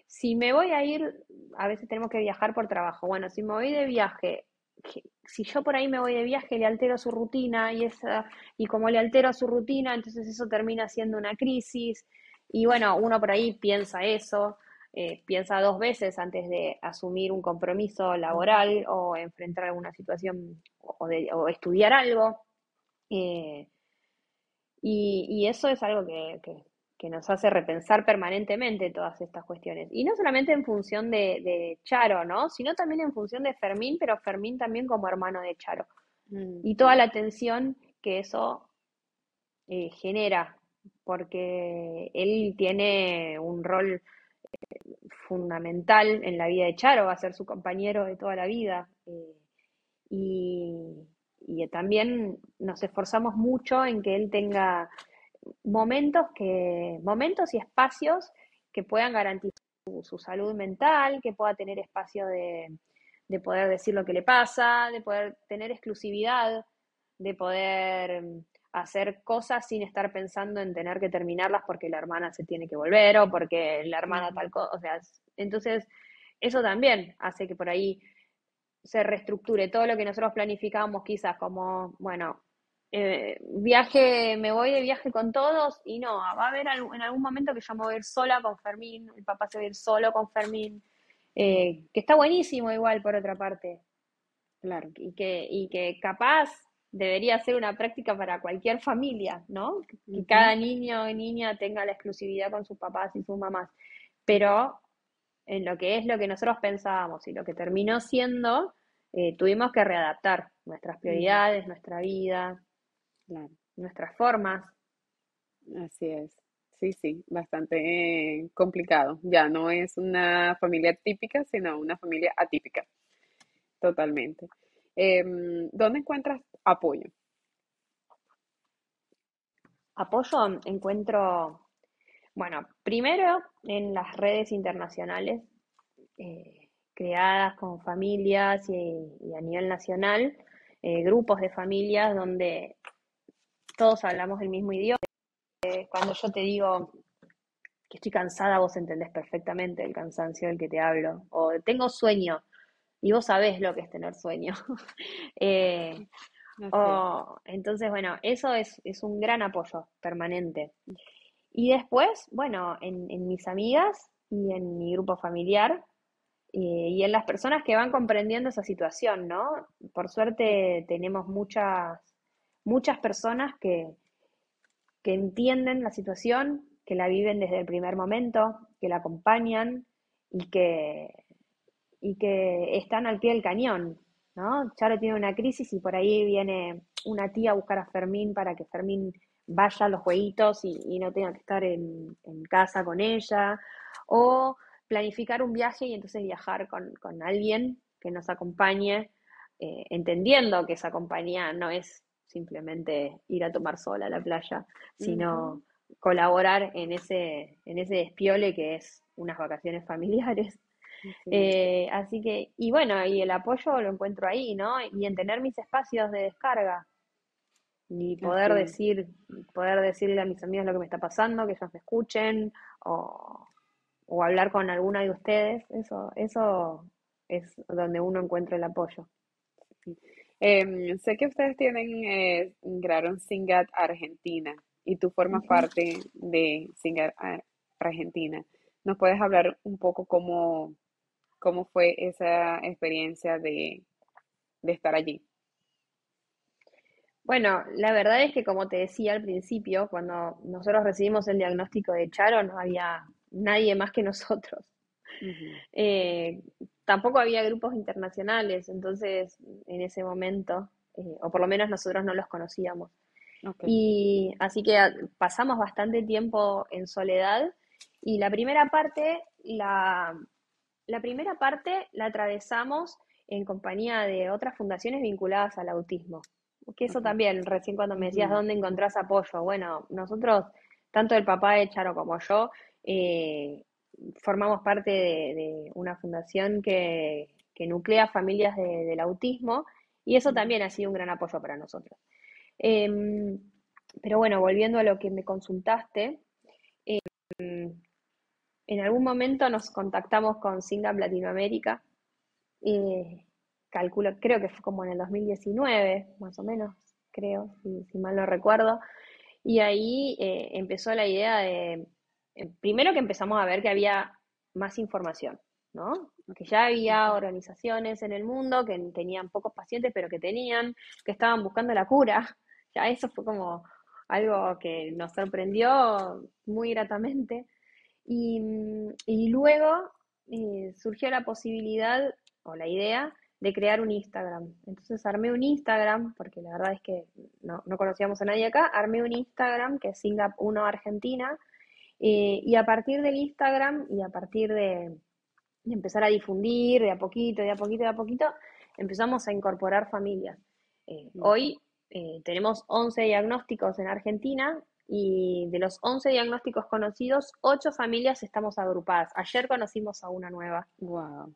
si me voy a ir, a veces tenemos que viajar por trabajo. Bueno, si me voy de viaje, si yo por ahí me voy de viaje, le altero su rutina y esa, y como le altero su rutina, entonces eso termina siendo una crisis. Y bueno, uno por ahí piensa eso, eh, piensa dos veces antes de asumir un compromiso laboral o enfrentar alguna situación o, de- o estudiar algo. Eh, y, y eso es algo que, que- que nos hace repensar permanentemente todas estas cuestiones. Y no solamente en función de, de Charo, ¿no? Sino también en función de Fermín, pero Fermín también como hermano de Charo. Y toda la tensión que eso eh, genera, porque él tiene un rol fundamental en la vida de Charo, va a ser su compañero de toda la vida. eh, y, y también nos esforzamos mucho en que él tenga momentos que, momentos y espacios que puedan garantizar su, salud mental, que pueda tener espacio de, de poder decir lo que le pasa, de poder tener exclusividad, de poder hacer cosas sin estar pensando en tener que terminarlas porque la hermana se tiene que volver o porque la hermana tal cosa. O sea, es- entonces eso también hace que por ahí se reestructure todo lo que nosotros planificábamos quizás como, bueno, eh, viaje, me voy de viaje con todos y no, va a haber en algún momento que yo me voy a ir sola con Fermín, el papá se va a ir solo con Fermín, eh, que está buenísimo igual por otra parte, Claro. y que, y que capaz debería ser una práctica para cualquier familia, ¿no? Que cada niño o niña tenga la exclusividad con sus papás y sus mamás, pero en lo que es lo que nosotros pensábamos y lo que terminó siendo, eh, tuvimos que readaptar nuestras prioridades, nuestra vida, Claro. nuestras formas. Así es. Sí, sí, bastante eh, complicado. Ya no es una familia típica, sino una familia atípica. Totalmente. Em, ¿dónde encuentras apoyo? Apoyo encuentro, bueno, primero en las redes internacionales eh, creadas con familias y, a nivel nacional, eh, grupos de familias donde todos hablamos el mismo idioma. Eh, Cuando yo te digo, que estoy cansada, vos entendés perfectamente el cansancio del que te hablo, o tengo sueño, y vos sabés lo que es tener sueño. Eh, entonces, bueno, eso es, un gran apoyo permanente. Y después, bueno, en, mis amigas y en mi grupo familiar, eh, y en las personas que van comprendiendo esa situación, ¿no? Por suerte tenemos muchas, muchas personas que, que entienden la situación, que la viven desde el primer momento, que la acompañan y que, y que están al pie del cañón, ¿no? Charo tiene una crisis y por ahí viene una tía a buscar a Fermín para que Fermín vaya a los jueguitos y, no tenga que estar en, casa con ella, o planificar un viaje y entonces viajar con, alguien que nos acompañe, eh, entendiendo que esa compañía no es simplemente ir a tomar sol a la playa, sino colaborar en ese, en ese despiole que es unas vacaciones familiares. Eh, así que, y bueno, y el apoyo lo encuentro ahí, ¿no? Y en tener mis espacios de descarga. Y poder decir, poder decirle a mis amigos lo que me está pasando, que ellos me escuchen, o, hablar con alguna de ustedes, eso, eso es donde uno encuentra el apoyo. Em, sé que ustedes tienen, eh, crearon Singat Argentina y tú formas parte de Singat Argentina. ¿Nos puedes hablar un poco cómo, cómo fue esa experiencia de, estar allí? Bueno, la verdad es que como te decía al principio, cuando nosotros recibimos el diagnóstico de Charo, no había nadie más que nosotros. Eh, tampoco había grupos internacionales, entonces en ese momento, eh, o por lo menos nosotros no los conocíamos. Y así que pasamos bastante tiempo en soledad y la primera parte, la, la primera parte la atravesamos en compañía de otras fundaciones vinculadas al autismo. Que eso también, recién cuando me decías dónde encontrás apoyo, bueno, nosotros, tanto el papá de Charo como yo, eh, formamos parte de, una fundación que, nuclea familias del autismo y eso también ha sido un gran apoyo para nosotros. Em, pero bueno, volviendo a lo que me consultaste, em, en algún momento nos contactamos con Singap Latinoamérica, eh, calculo, creo que fue como en el 2019, más o menos, creo, si, mal no recuerdo, y ahí eh, empezó la idea de eh, primero que empezamos a ver que había más información, ¿no? Que ya había organizaciones en el mundo que tenían pocos pacientes, pero que tenían, que estaban buscando la cura. Ya eso fue como algo que nos sorprendió muy gratamente. Y, luego eh, surgió la posibilidad o la idea de crear un Instagram. Entonces armé un Instagram, porque la verdad es que no, no conocíamos a nadie acá, armé un Instagram que es Singap1 Argentina, eh, y a partir del Instagram y a partir de, empezar a difundir de a poquito, de a poquito, de a poquito, empezamos a incorporar familias. Eh, hoy eh, tenemos 11 diagnósticos en Argentina y de los 11 diagnósticos conocidos, 8 familias estamos agrupadas. Ayer conocimos a una nueva. Wow.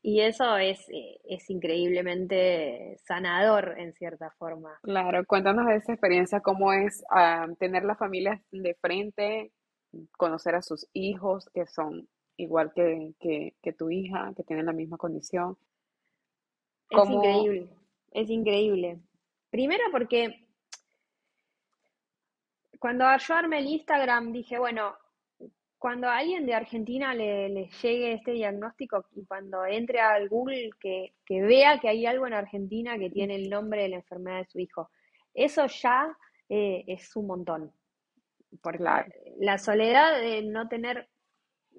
Y eso es, eh, es increíblemente sanador en cierta forma. Claro, cuéntanos de esa experiencia, cómo es ah, tener las familias de frente, conocer a sus hijos que son igual que, tu hija, que tienen la misma condición. Es increíble, es increíble. Primero porque cuando yo armé el Instagram dije, bueno, cuando a alguien de Argentina le, llegue este diagnóstico y cuando entre al Google que, vea que hay algo en Argentina que tiene el nombre de la enfermedad de su hijo, eso ya eh, es un montón. Porque la soledad de no tener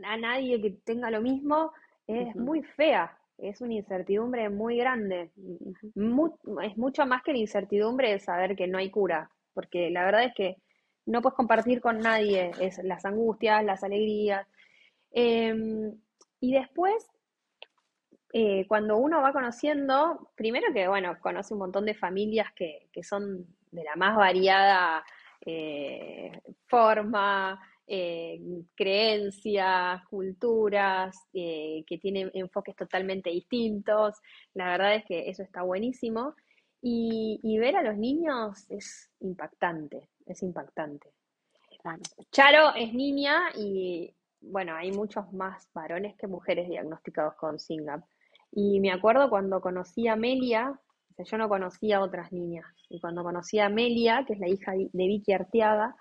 a nadie que tenga lo mismo es muy fea, es una incertidumbre muy grande. es mucho más que la incertidumbre de saber que no hay cura, porque la verdad es que no puedes compartir con nadie es las angustias, las alegrías. Em, y después, eh, cuando uno va conociendo, primero que, bueno, conoce un montón de familias que, son de la más variada eh, forma, eh, creencias, culturas, que tienen enfoques totalmente distintos. La verdad es que eso está buenísimo. y ver a los niños es impactante es impactante. Charo es niña y bueno, hay muchos más varones que mujeres diagnosticados con SINGAP. Y me acuerdo cuando conocí a Amelia, yo no conocía a otras niñas, y cuando conocí a Amelia, que es la hija de Vicky Arteaga,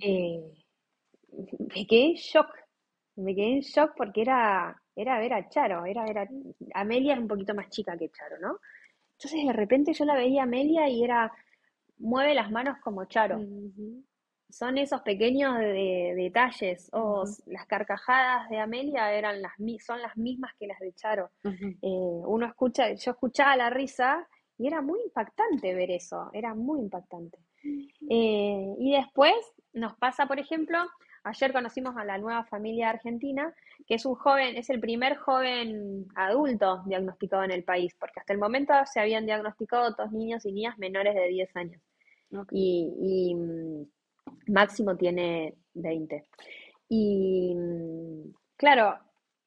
eh, me quedé en shock, me quedé en shock porque era, era ver a Charo, era ver a... Amelia es un poquito más chica que Charo, ¿no? Entonces de repente yo la veía a Amelia y era, mueve las manos como Charo son esos pequeños detalles. O las carcajadas de Amelia eran las son las mismas que las de Charo. Eh, uno escucha, yo escuchaba la risa y era muy impactante ver eso, era muy impactante. Eh, y después nos pasa, por ejemplo, ayer conocimos a la nueva familia argentina, que es un joven, es el primer joven adulto diagnosticado en el país, porque hasta el momento se habían diagnosticado dos niños y niñas menores de 10 años. Y mm, máximo tiene 20. Y mm, claro,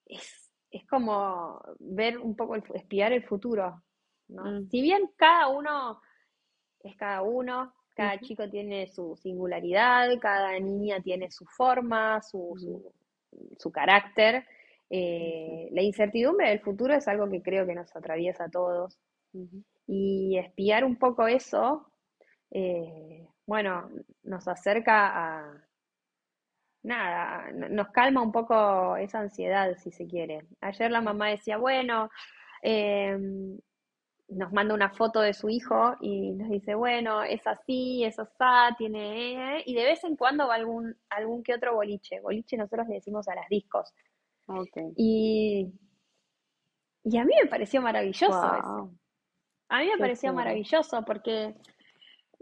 es, como ver un poco, espiar el futuro. Mm. Si bien cada uno es cada uno, cada chico tiene su singularidad, cada niña tiene su forma, su, su, carácter, eh, la incertidumbre del futuro es algo que creo que nos atraviesa a todos. Y espiar un poco eso eh, bueno, nos acerca a, nada, nos calma un poco esa ansiedad, si se quiere. Ayer la mamá decía, bueno, em, nos manda una foto de su hijo y nos dice, bueno, es así, es así, tiene... Y de vez en cuando va algún, algún que otro boliche. Boliche nosotros le decimos a las discos. Y, y a mí me pareció maravilloso eso. A mí me pareció maravilloso porque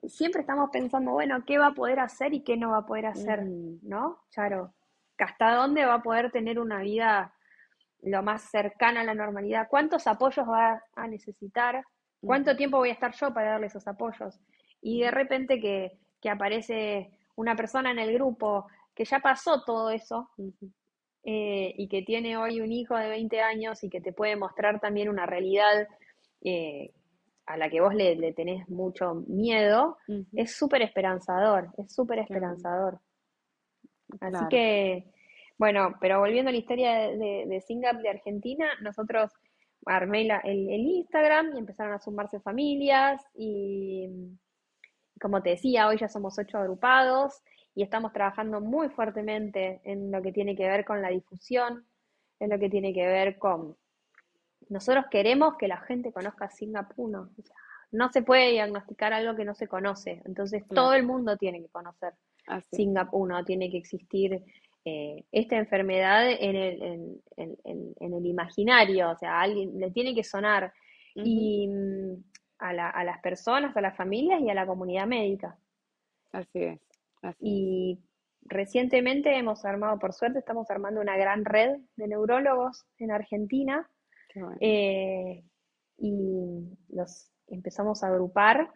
siempre estamos pensando, bueno, ¿qué va a poder hacer y qué no va a poder hacer? Mm. ¿No? Charo, ¿hasta dónde va a poder tener una vida lo más cercana a la normalidad? ¿Cuántos apoyos va a necesitar? ¿Cuánto tiempo voy a estar yo para darle esos apoyos? Y de repente que, aparece una persona en el grupo que ya pasó todo eso eh, y que tiene hoy un hijo de 20 años y que te puede mostrar también una realidad eh, a la que vos le, tenés mucho miedo, es súper esperanzador, es súper esperanzador. Así que, bueno, pero volviendo a la historia de, de, Singap de Argentina, nosotros armé el, Instagram y empezaron a sumarse familias y, como te decía, hoy ya somos ocho agrupados y estamos trabajando muy fuertemente en lo que tiene que ver con la difusión, en lo que tiene que ver con nosotros queremos que la gente conozca Singapur. no se puede diagnosticar algo que no se conoce. Entonces todo el mundo tiene que conocer Singapur, no tiene que existir eh, esta enfermedad en el, en, el, imaginario, o sea, a alguien le tiene que sonar. Y mm, a, la, a, las personas, a las familias y a la comunidad médica. Así es. y recientemente hemos armado, por suerte, estamos armando una gran red de neurólogos en Argentina eh, y los empezamos a agrupar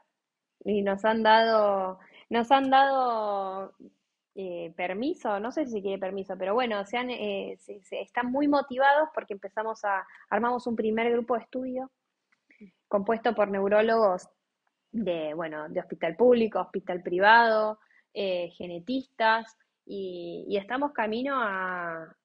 y nos han dado, nos han dado eh, permiso, no sé si se quiere permiso, pero bueno, sean, eh, se, están muy motivados porque empezamos a, armamos un primer grupo de estudio compuesto por neurólogos de, bueno, de hospital público, hospital privado, genetistas, y, estamos camino a,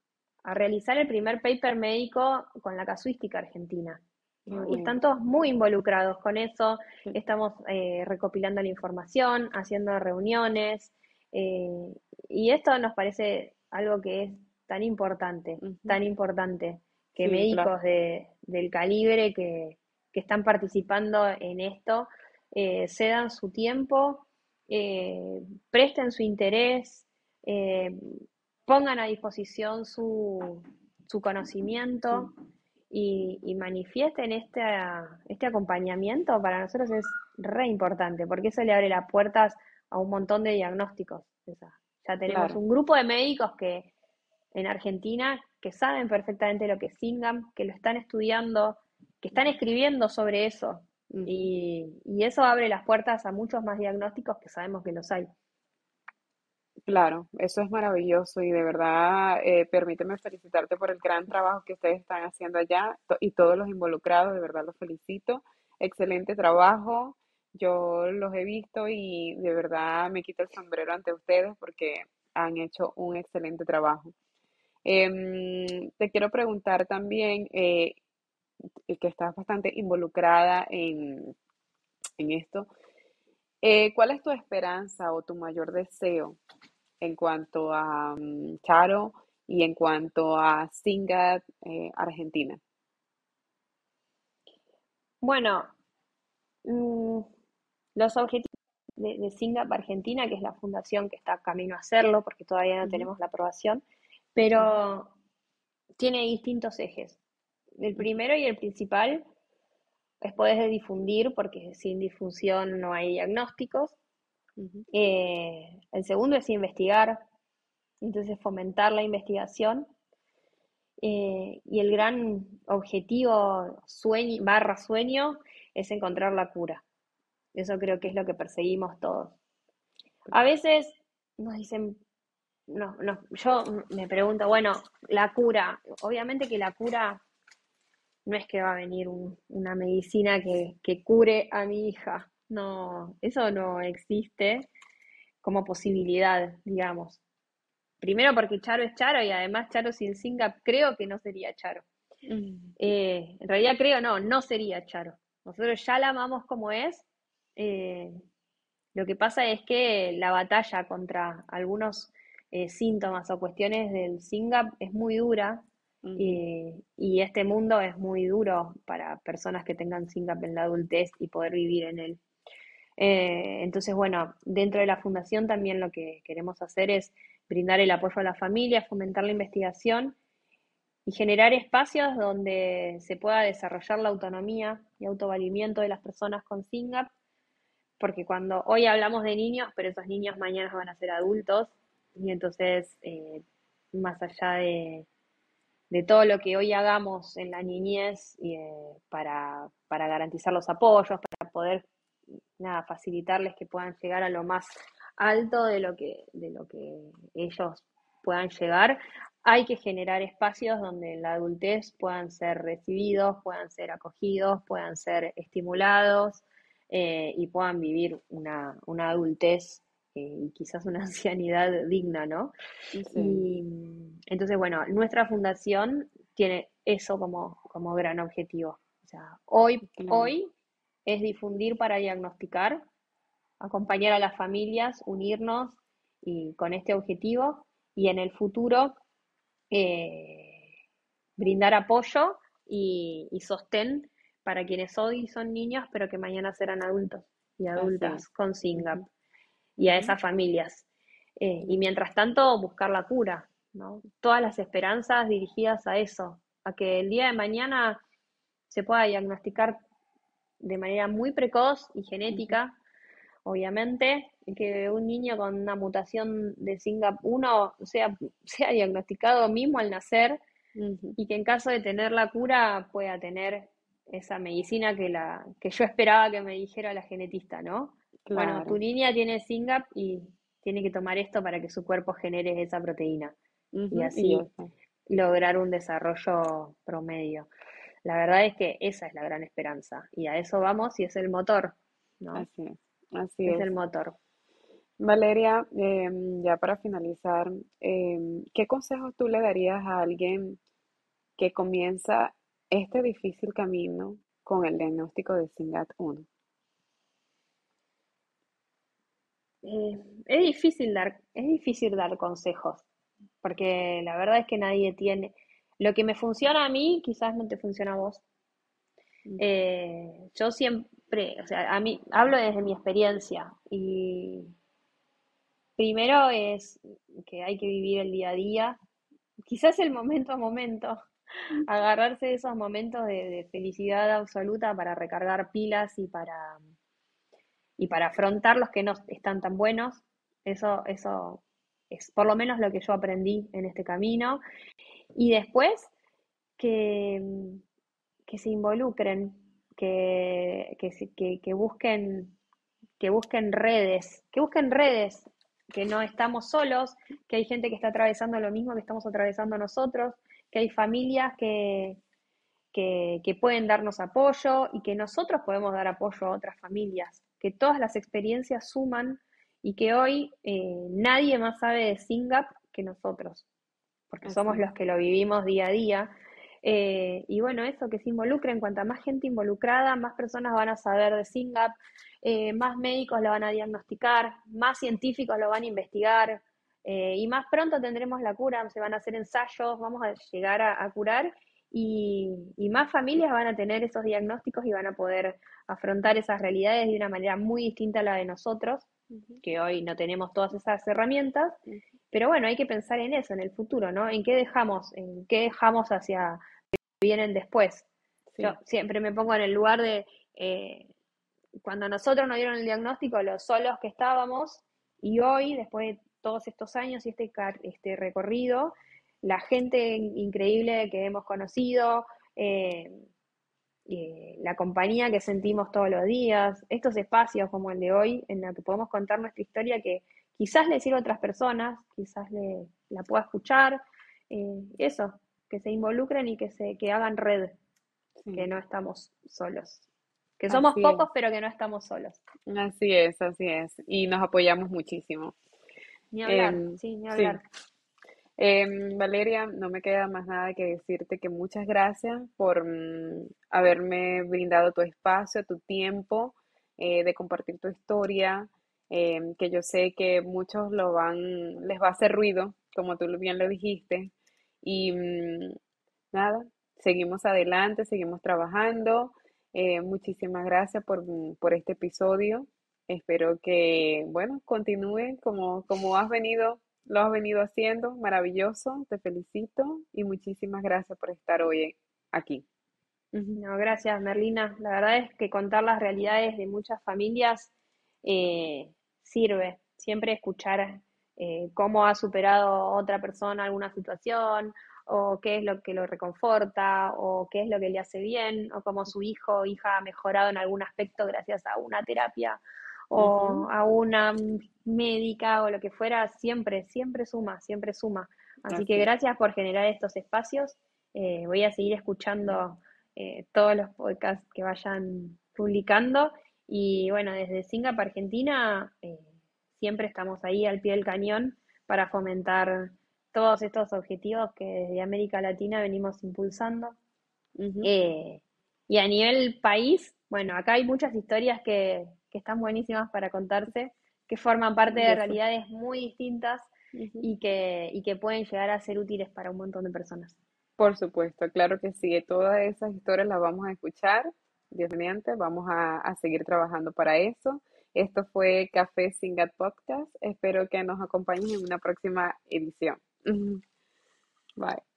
a realizar el primer paper médico con la casuística argentina. Y están todos muy involucrados con eso, estamos eh, recopilando la información, haciendo reuniones, eh, y esto nos parece algo que es tan importante, tan importante, que médicos de, del calibre que, que, están participando en esto eh, cedan su tiempo, presten su interés, pongan a disposición su, su conocimiento y, manifiesten este, este acompañamiento, para nosotros es re importante, porque eso le abre las puertas a un montón de diagnósticos. ya tenemos un grupo de médicos que en Argentina que saben perfectamente lo que es SINGAM, que lo están estudiando, que están escribiendo sobre eso. Y, y, eso abre las puertas a muchos más diagnósticos que sabemos que los hay. Claro, eso es maravilloso y de verdad eh, permíteme felicitarte por el gran trabajo que ustedes están haciendo allá y todos los involucrados, de verdad los felicito. Excelente trabajo, yo los he visto y de verdad me quito el sombrero ante ustedes porque han hecho un excelente trabajo. Em, te quiero preguntar también, eh, que estás bastante involucrada en, en esto, eh, ¿cuál es tu esperanza o tu mayor deseo en cuanto a mm, Charo y en cuanto a Singat eh, Argentina? Bueno, mm, los objetivos de, de SINGAP Argentina, que es la fundación que está camino a hacerlo, porque todavía no tenemos la aprobación, pero tiene distintos ejes. El primero y el principal es poder difundir, porque sin difusión no hay diagnósticos. Eh, el segundo es investigar, entonces fomentar la investigación. Eh, y el gran objetivo sueño, barra sueño es encontrar la cura. Eso creo que es lo que perseguimos todos. A veces nos dicen, no, no, yo me pregunto, bueno, la cura, obviamente que la cura no es que va a venir una medicina que, cure a mi hija, no, eso no existe como posibilidad, digamos. Primero porque Charo es Charo y además Charo sin SINGAP creo que no sería Charo. Mm. Eh, en realidad creo no, no sería Charo. Nosotros ya la amamos como es. Eh, lo que pasa es que la batalla contra algunos eh, síntomas o cuestiones del SINGAP es muy dura y, este mundo es muy duro para personas que tengan SINGAP en la adultez y poder vivir en él. Eh, entonces, bueno, dentro de la fundación también lo que queremos hacer es brindar el apoyo a la familia, fomentar la investigación y generar espacios donde se pueda desarrollar la autonomía y autovalimiento de las personas con SINGAP, porque cuando hoy hablamos de niños, pero esos niños mañana van a ser adultos, y entonces, eh, más allá de, de todo lo que hoy hagamos en la niñez eh, para, garantizar los apoyos, para poder nada, facilitarles que puedan llegar a lo más alto de lo que, de lo que ellos puedan llegar, hay que generar espacios donde la adultez puedan ser recibidos, puedan ser acogidos, puedan ser estimulados eh, y puedan vivir una, una adultez y quizás una ancianidad digna, ¿no? Y entonces, bueno, nuestra fundación tiene eso como, como gran objetivo. O sea, hoy, hoy es difundir para diagnosticar, acompañar a las familias, unirnos y con este objetivo y en el futuro eh, brindar apoyo y, sostén para quienes hoy son niños pero que mañana serán adultos y adultas con SINGAP y a esas familias. Eh, y mientras tanto, buscar la cura, ¿no? Todas las esperanzas dirigidas a eso, a que el día de mañana se pueda diagnosticar de manera muy precoz y genética, obviamente, que un niño con una mutación de SINGAP1 sea, sea diagnosticado mismo al nacer y que en caso de tener la cura pueda tener esa medicina que, la, que yo esperaba que me dijera la genetista, ¿no? Bueno, tu niña tiene SYNGAP y tiene que tomar esto para que su cuerpo genere esa proteína y así lograr un desarrollo promedio. La verdad es que esa es la gran esperanza y a eso vamos y es el motor. ¿no? Así es, así es. Es el motor. Valeria, em, ya para finalizar, em, ¿qué consejos tú le darías a alguien que comienza este difícil camino con el diagnóstico de SYNGAT1? Eh, es difícil dar, es difícil dar consejos, porque la verdad es que nadie tiene. Lo que me funciona a mí, quizás no te funciona a vos. Mm. Eh, yo siempre, o sea, a mí hablo desde mi experiencia y primero es que hay que vivir el día a día, quizás el momento a momento, agarrarse de esos momentos de felicidad absoluta para recargar pilas y para y para afrontar los que no están tan buenos. Eso, eso es por lo menos lo que yo aprendí en este camino. Y después que, que se involucren, que, que, que, busquen, que busquen redes, que busquen redes, que no estamos solos, que hay gente que está atravesando lo mismo que estamos atravesando nosotros, que hay familias que, que, que, pueden darnos apoyo y que nosotros podemos dar apoyo a otras familias que todas las experiencias suman y que hoy eh, nadie más sabe de SINGAP que nosotros, porque somos los que lo vivimos día a día. Eh, y bueno, eso, que se involucren, cuanta más gente involucrada, más personas van a saber de SINGAP, eh, más médicos lo van a diagnosticar, más científicos lo van a investigar, y más pronto tendremos la cura, se van a hacer ensayos, vamos a llegar a, curar, y, y, más familias van a tener esos diagnósticos y van a poder afrontar esas realidades de una manera muy distinta a la de nosotros que hoy no tenemos todas esas herramientas, pero bueno, hay que pensar en eso, en el futuro, ¿no? ¿En qué dejamos? ¿En qué dejamos hacia que vienen después? Yo siempre me pongo en el lugar de eh, cuando nosotros nos dieron el diagnóstico, los solos que estábamos, y hoy, después de todos estos años y este, este recorrido, la gente increíble que hemos conocido, eh, eh, la compañía que sentimos todos los días, estos espacios como el de hoy, en el que podemos contar nuestra historia que quizás le sirva a otras personas, quizás le, la pueda escuchar, eh, eso, que se involucren y que, se, que hagan red, que no estamos solos. Que somos pocos, pero que no estamos solos. Así es, así es. Y nos apoyamos muchísimo. Ni hablar, em, sí, ni hablar. Em, Valeria, no me queda más nada que decirte que muchas gracias por mm, haberme brindado tu espacio, tu tiempo, eh, de compartir tu historia, em, que yo sé que muchos lo van, les va a hacer ruido, como tú bien lo dijiste. Y mm, nada, seguimos adelante, seguimos trabajando. Eh, muchísimas gracias por, mm, por este episodio. Espero que, bueno, continúe como, como has venido lo has venido haciendo, maravilloso, te felicito y muchísimas gracias por estar hoy aquí. No, gracias Merlina. La verdad es que contar las realidades de muchas familias eh, sirve. Siempre escuchar eh, cómo ha superado otra persona alguna situación, o qué es lo que lo reconforta, o qué es lo que le hace bien, o cómo su hijo o hija ha mejorado en algún aspecto gracias a una terapia o a una médica o lo que fuera, siempre, siempre suma, siempre suma. Así que gracias por generar estos espacios. Eh, voy a seguir escuchando eh, todos los podcasts que vayan publicando. Y bueno, desde Singapur, Argentina, eh, siempre estamos ahí al pie del cañón para fomentar todos estos objetivos que desde América Latina venimos impulsando. y a nivel país, bueno, acá hay muchas historias que, que están buenísimas para contarse, que forman parte de realidades muy distintas y, que, y que pueden llegar a ser útiles para un montón de personas. Por supuesto, claro que sí, todas esas historias las vamos a escuchar, Dios mediante, vamos a, seguir trabajando para eso. Esto fue Café Singat Podcast. Espero que nos acompañen en una próxima edición. Bye.